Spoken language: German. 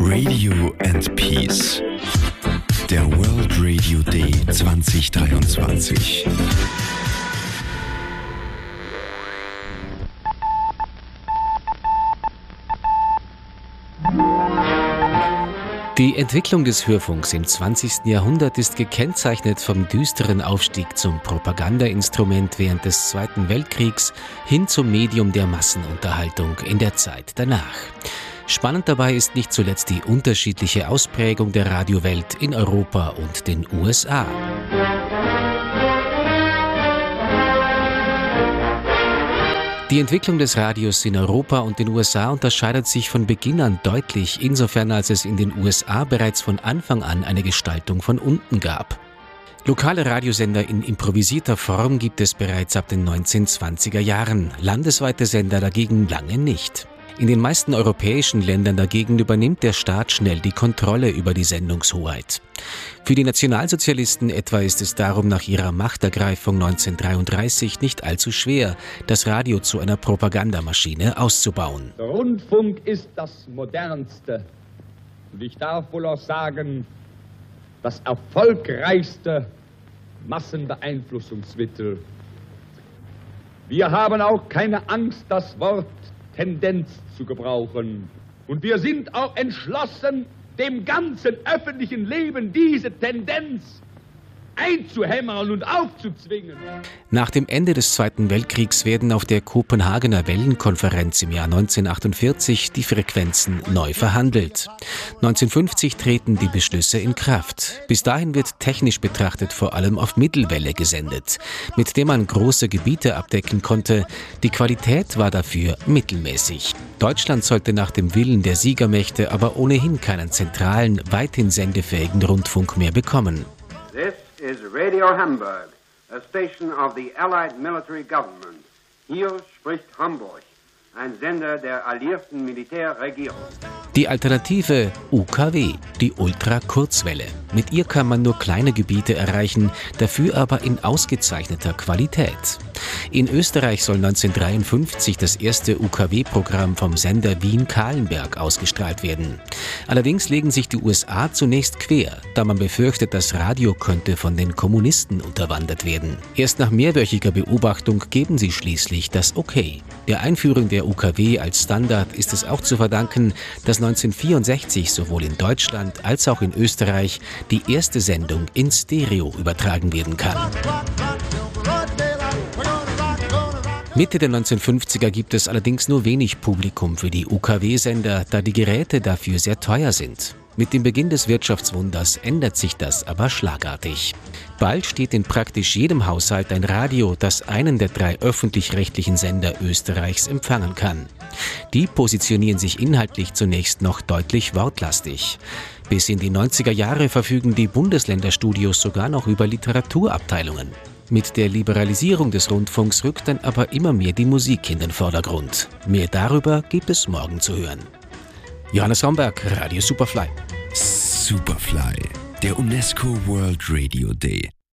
Radio and Peace. Der World Radio Day 2023. Die Entwicklung des Hörfunks im 20. Jahrhundert ist gekennzeichnet vom düsteren Aufstieg zum Propagandainstrument während des Zweiten Weltkriegs hin zum Medium der Massenunterhaltung in der Zeit danach. Spannend dabei ist nicht zuletzt die unterschiedliche Ausprägung der Radiowelt in Europa und den USA. Die Entwicklung des Radios in Europa und den USA unterscheidet sich von Beginn an deutlich, insofern als es in den USA bereits von Anfang an eine Gestaltung von unten gab. Lokale Radiosender in improvisierter Form gibt es bereits ab den 1920er Jahren, landesweite Sender dagegen lange nicht. In den meisten europäischen Ländern dagegen übernimmt der Staat schnell die Kontrolle über die Sendungshoheit. Für die Nationalsozialisten etwa ist es darum nach ihrer Machtergreifung 1933 nicht allzu schwer, das Radio zu einer Propagandamaschine auszubauen. Der Rundfunk ist das modernste und ich darf wohl auch sagen, das erfolgreichste Massenbeeinflussungsmittel. Wir haben auch keine Angst, das Wort Tendenz zu gebrauchen. Und wir sind auch entschlossen, dem ganzen öffentlichen Leben diese Tendenz einzuhämmern und aufzuzwingen. Nach dem Ende des Zweiten Weltkriegs werden auf der Kopenhagener Wellenkonferenz im Jahr 1948 die Frequenzen neu verhandelt. 1950 treten die Beschlüsse in Kraft. Bis dahin wird technisch betrachtet vor allem auf Mittelwelle gesendet, mit dem man große Gebiete abdecken konnte. Die Qualität war dafür mittelmäßig. Deutschland sollte nach dem Willen der Siegermächte aber ohnehin keinen zentralen, weithin sendefähigen Rundfunk mehr bekommen. Is Radio Hamburg, a station of the Allied military government. Hier spricht Hamburg, ein Sender der alliierten Militärregierung. Die Alternative UKW, die Ultrakurzwelle. Mit ihr kann man nur kleine Gebiete erreichen, dafür aber in ausgezeichneter Qualität. In Österreich soll 1953 das erste UKW-Programm vom Sender Wien-Kahlenberg ausgestrahlt werden. Allerdings legen sich die USA zunächst quer, da man befürchtet, das Radio könnte von den Kommunisten unterwandert werden. Erst nach mehrwöchiger Beobachtung geben sie schließlich das Okay. Der Einführung der UKW als Standard ist es auch zu verdanken, dass 1964 sowohl in Deutschland als auch in Österreich die erste Sendung in Stereo übertragen werden kann. Mitte der 1950er gibt es allerdings nur wenig Publikum für die UKW-Sender, da die Geräte dafür sehr teuer sind. Mit dem Beginn des Wirtschaftswunders ändert sich das aber schlagartig. Bald steht in praktisch jedem Haushalt ein Radio, das einen der drei öffentlich-rechtlichen Sender Österreichs empfangen kann. Die positionieren sich inhaltlich zunächst noch deutlich wortlastig. Bis in die 90er Jahre verfügen die Bundesländerstudios sogar noch über Literaturabteilungen. Mit der Liberalisierung des Rundfunks rückt dann aber immer mehr die Musik in den Vordergrund. Mehr darüber gibt es morgen zu hören. Johannes Romberg, Radio Superfly. Superfly, der UNESCO World Radio Day.